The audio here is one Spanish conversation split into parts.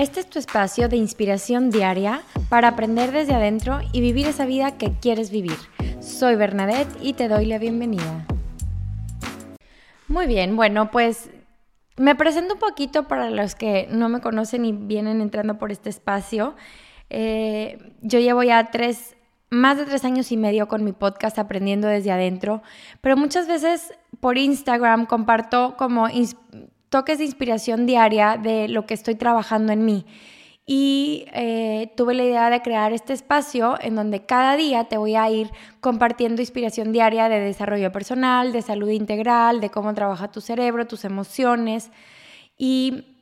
Este es tu espacio de inspiración diaria para aprender desde adentro y vivir esa vida que quieres vivir. Soy Bernadette y te doy la bienvenida. Muy bien, bueno, pues me presento un poquito para los que no me conocen y vienen entrando por este espacio. Eh, yo llevo ya tres, más de tres años y medio con mi podcast Aprendiendo desde adentro, pero muchas veces por Instagram comparto como toques de inspiración diaria de lo que estoy trabajando en mí. Y eh, tuve la idea de crear este espacio en donde cada día te voy a ir compartiendo inspiración diaria de desarrollo personal, de salud integral, de cómo trabaja tu cerebro, tus emociones. Y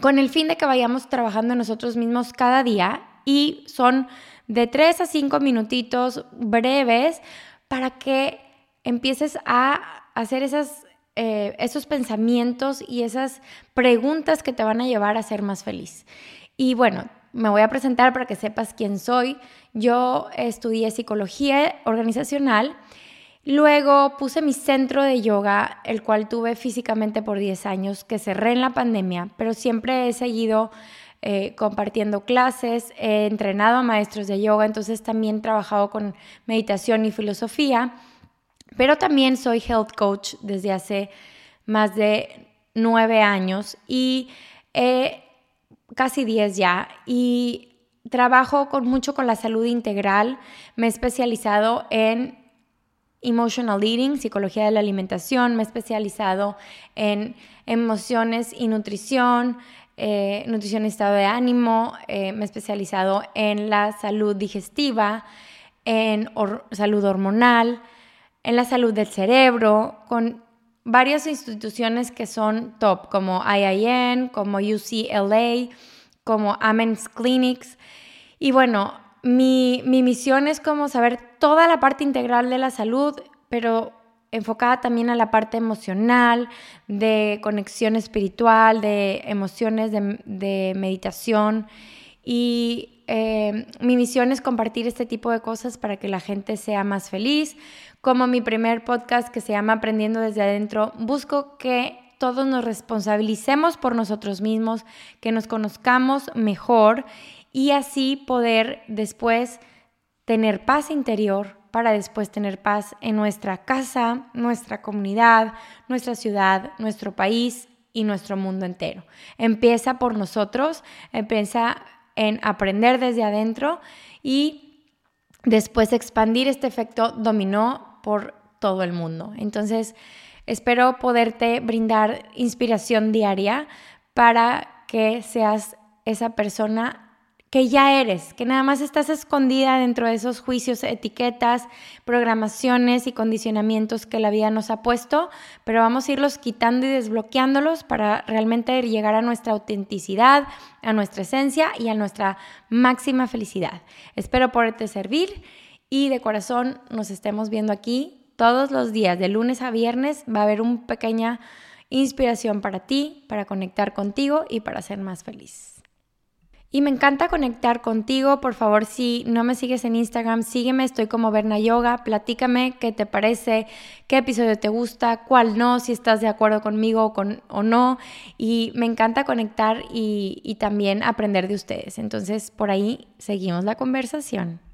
con el fin de que vayamos trabajando nosotros mismos cada día. Y son de tres a cinco minutitos breves para que empieces a hacer esas eh, esos pensamientos y esas preguntas que te van a llevar a ser más feliz. Y bueno, me voy a presentar para que sepas quién soy. Yo estudié psicología organizacional. Luego puse mi centro de yoga, el cual tuve físicamente por 10 años, que cerré en la pandemia, pero siempre he seguido eh, compartiendo clases, he entrenado a maestros de yoga, entonces también he trabajado con meditación y filosofía. Pero también soy health coach desde hace más de nueve años y casi diez ya. Y trabajo con, mucho con la salud integral. Me he especializado en emotional eating, psicología de la alimentación. Me he especializado en emociones y nutrición. Eh, nutrición y estado de ánimo, eh, me he especializado en la salud digestiva, en salud hormonal, en la salud del cerebro, con varias instituciones que son top, como IIN, como UCLA, como Amens Clinics. Y bueno, mi, mi misión es como saber toda la parte integral de la salud, pero enfocada también a la parte emocional, de conexión espiritual, de emociones, de, de meditación. Y mi misión es compartir este tipo de cosas para que la gente sea más feliz. Como mi primer podcast que se llama Aprendiendo desde adentro, busco que todos nos responsabilicemos por nosotros mismos, que nos conozcamos mejor y así poder después tener paz interior para después tener paz en nuestra casa, nuestra comunidad, nuestra ciudad, nuestro país y nuestro mundo entero. Empieza por nosotros, empieza en aprender desde adentro y después expandir este efecto dominó por todo el mundo. Entonces, espero poderte brindar inspiración diaria para que seas esa persona que ya eres, que nada más estás escondida dentro de esos juicios, etiquetas, programaciones y condicionamientos que la vida nos ha puesto, pero vamos a irlos quitando y desbloqueándolos para realmente llegar a nuestra autenticidad, a nuestra esencia y a nuestra máxima felicidad. Espero poderte servir y de corazón nos estemos viendo aquí todos los días, de lunes a viernes, va a haber una pequeña inspiración para ti, para conectar contigo y para ser más feliz. Y me encanta conectar contigo. Por favor, si no me sigues en Instagram, sígueme. Estoy como Berna Yoga. Platícame qué te parece, qué episodio te gusta, cuál no, si estás de acuerdo conmigo o, con, o no. Y me encanta conectar y, y también aprender de ustedes. Entonces, por ahí seguimos la conversación.